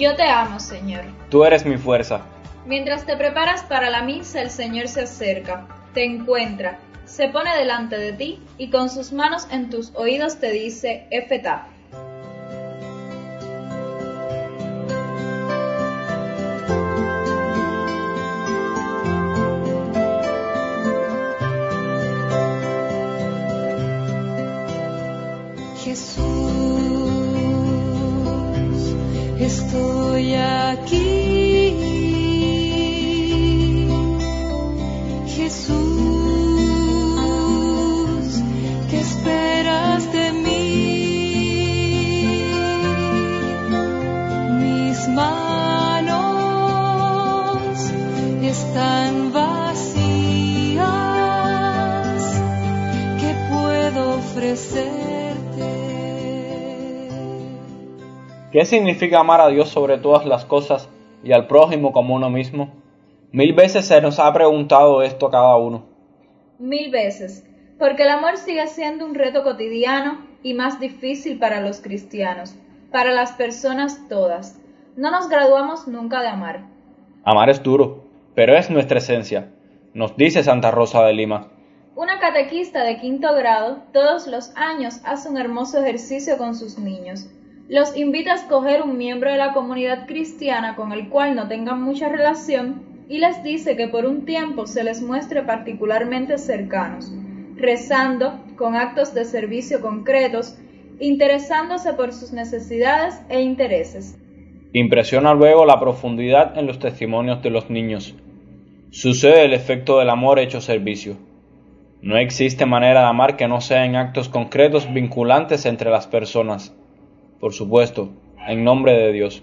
Yo te amo, Señor. Tú eres mi fuerza. Mientras te preparas para la misa, el Señor se acerca, te encuentra, se pone delante de ti y con sus manos en tus oídos te dice, Efetá. Jesús, estoy aquí. Jesús, ¿qué esperas de mí? Mis manos están vacías. ¿Qué puedo ofrecerte? ¿Qué significa amar a Dios sobre todas las cosas y al prójimo como uno mismo? Mil veces se nos ha preguntado esto a cada uno. Mil veces, porque el amor sigue siendo un reto cotidiano y más difícil para los cristianos, para las personas todas. No nos graduamos nunca de amar. Amar es duro, pero es nuestra esencia, nos dice Santa Rosa de Lima. Una catequista de quinto grado todos los años hace un hermoso ejercicio con sus niños. Los invita a escoger un miembro de la comunidad cristiana con el cual no tengan mucha relación y les dice que por un tiempo se les muestre particularmente cercanos, rezando con actos de servicio concretos, interesándose por sus necesidades e intereses. Impresiona luego la profundidad en los testimonios de los niños. Sucede el efecto del amor hecho servicio. No existe manera de amar que no sea en actos concretos vinculantes entre las personas. Por supuesto, en nombre de Dios.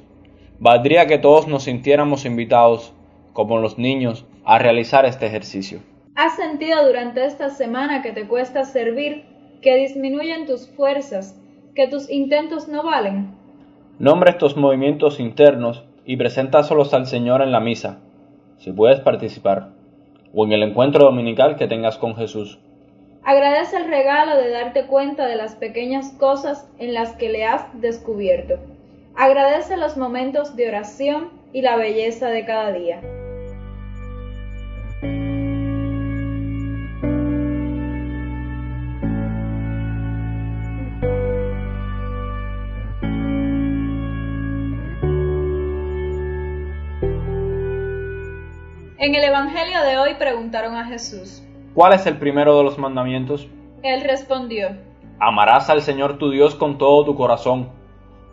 Valdría que todos nos sintiéramos invitados, como los niños, a realizar este ejercicio. ¿Has sentido durante esta semana que te cuesta servir, que disminuyen tus fuerzas, que tus intentos no valen? Nombra estos movimientos internos y preséntaselos al Señor en la misa, si puedes participar, o en el encuentro dominical que tengas con Jesús. Agradece el regalo de darte cuenta de las pequeñas cosas en las que le has descubierto. Agradece los momentos de oración y la belleza de cada día. En el Evangelio de hoy preguntaron a Jesús. ¿Cuál es el primero de los mandamientos? Él respondió, Amarás al Señor tu Dios con todo tu corazón,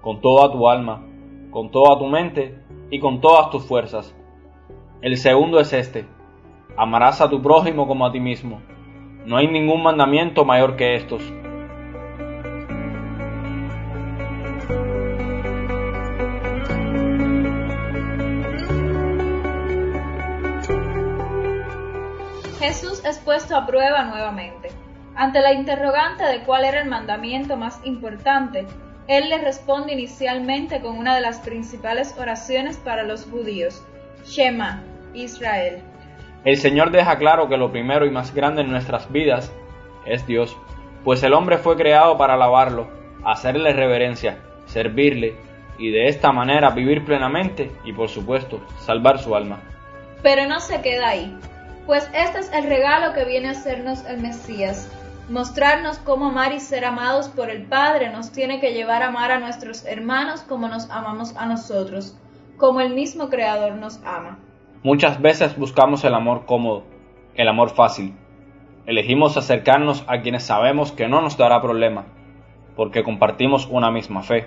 con toda tu alma, con toda tu mente y con todas tus fuerzas. El segundo es este, amarás a tu prójimo como a ti mismo. No hay ningún mandamiento mayor que estos. Jesús es puesto a prueba nuevamente. Ante la interrogante de cuál era el mandamiento más importante, él le responde inicialmente con una de las principales oraciones para los judíos, Shema, Israel. El Señor deja claro que lo primero y más grande en nuestras vidas es Dios, pues el hombre fue creado para alabarlo, hacerle reverencia, servirle y de esta manera vivir plenamente y por supuesto salvar su alma. Pero no se queda ahí, pues este es el regalo que viene a hacernos el Mesías. Mostrarnos cómo amar y ser amados por el Padre nos tiene que llevar a amar a nuestros hermanos como nos amamos a nosotros, como el mismo Creador nos ama. Muchas veces buscamos el amor cómodo, el amor fácil. Elegimos acercarnos a quienes sabemos que no nos dará problema, porque compartimos una misma fe,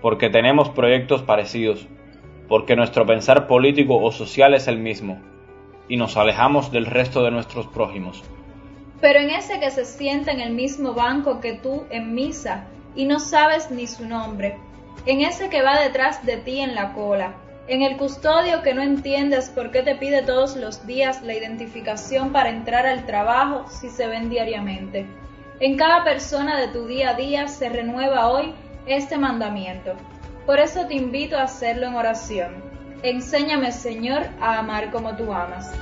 porque tenemos proyectos parecidos, porque nuestro pensar político o social es el mismo, y nos alejamos del resto de nuestros prójimos. Pero en ese que se sienta en el mismo banco que tú en misa y no sabes ni su nombre, en ese que va detrás de ti en la cola, en el custodio que no entiendes por qué te pide todos los días la identificación para entrar al trabajo si se ven diariamente. En cada persona de tu día a día se renueva hoy este mandamiento. Por eso te invito a hacerlo en oración. Enséñame, Señor, a amar como tú amas.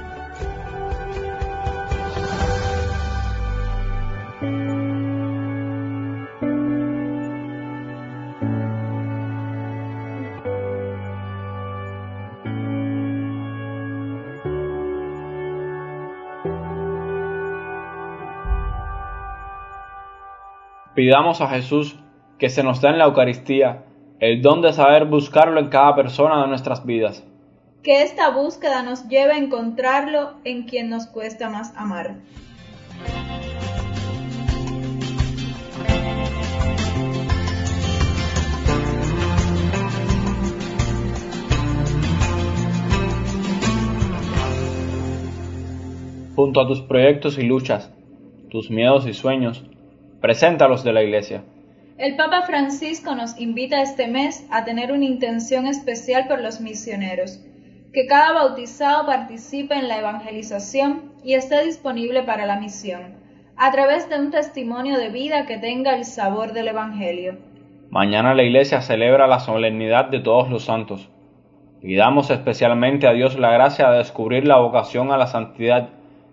Pidamos a Jesús que se nos da en la Eucaristía el don de saber buscarlo en cada persona de nuestras vidas. Que esta búsqueda nos lleve a encontrarlo en quien nos cuesta más amar. Junto a tus proyectos y luchas, tus miedos y sueños, preséntalos de la Iglesia. El Papa Francisco nos invita este mes a tener una intención especial por los misioneros, que cada bautizado participe en la evangelización y esté disponible para la misión, a través de un testimonio de vida que tenga el sabor del Evangelio. Mañana la Iglesia celebra la solemnidad de todos los santos. Pidamos especialmente a Dios la gracia de descubrir la vocación a la santidad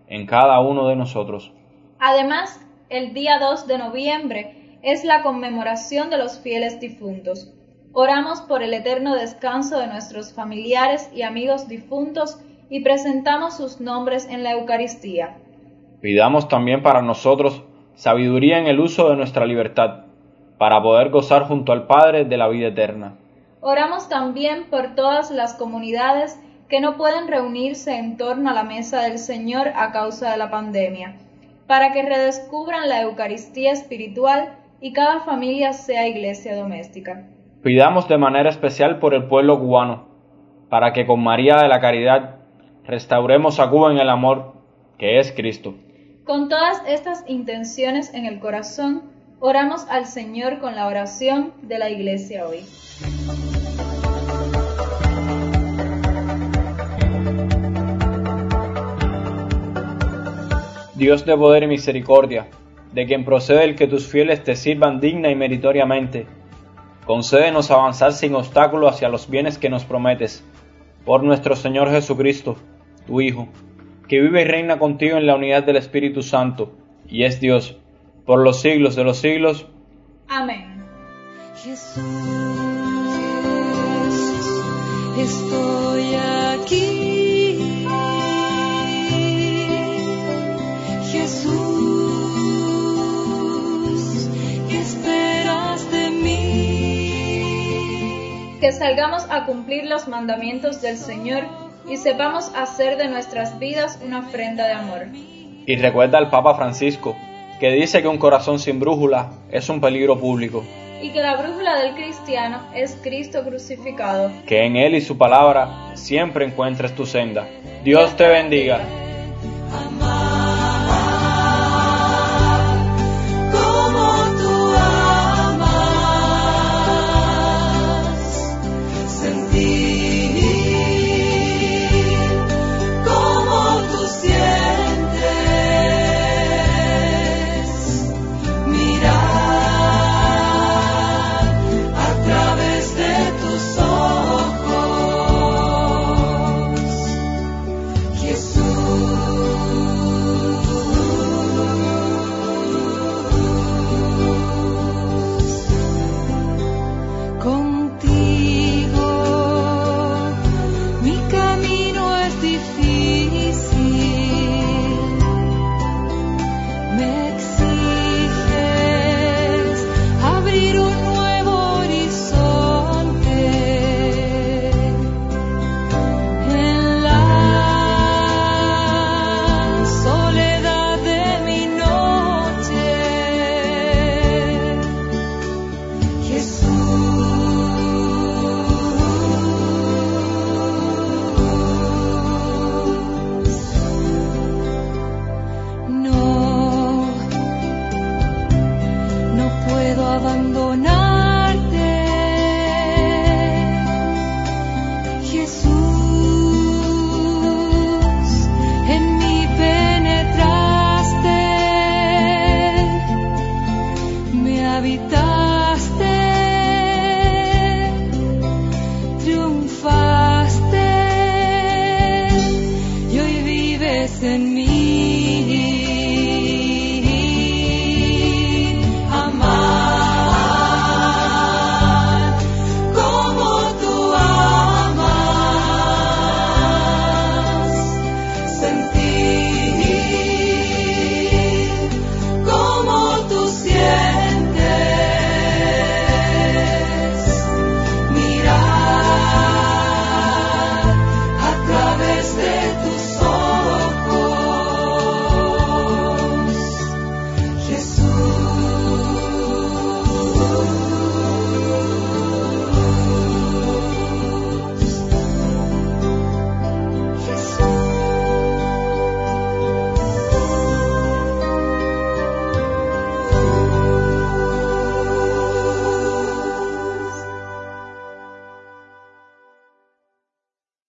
en cada uno de nosotros. Además, el día 2 de noviembre es la conmemoración de los fieles difuntos. Oramos por el eterno descanso de nuestros familiares y amigos difuntos y presentamos sus nombres en la Eucaristía. Pidamos también para nosotros sabiduría en el uso de nuestra libertad, para poder gozar junto al Padre de la vida eterna. Oramos también por todas las comunidades que no pueden reunirse en torno a la mesa del Señor a causa de la pandemia, para que redescubran la Eucaristía espiritual y cada familia sea iglesia doméstica. Pidamos de manera especial por el pueblo cubano, para que con María de la Caridad restauremos a Cuba en el amor que es Cristo. Con todas estas intenciones en el corazón, oramos al Señor con la oración de la iglesia hoy. Dios de poder y misericordia, de quien procede el que tus fieles te sirvan digna y meritoriamente. Concédenos avanzar sin obstáculo hacia los bienes que nos prometes, por nuestro Señor Jesucristo, tu Hijo, que vive y reina contigo en la unidad del Espíritu Santo, y es Dios, por los siglos de los siglos. Amén. Jesús, estoy aquí. Que salgamos a cumplir los mandamientos del Señor y sepamos hacer de nuestras vidas una ofrenda de amor. Y recuerda al Papa Francisco, que dice que un corazón sin brújula es un peligro público, Y que la brújula del cristiano es Cristo crucificado. que en Él y su palabra siempre encuentres tu senda. Dios te bendiga. abandonar.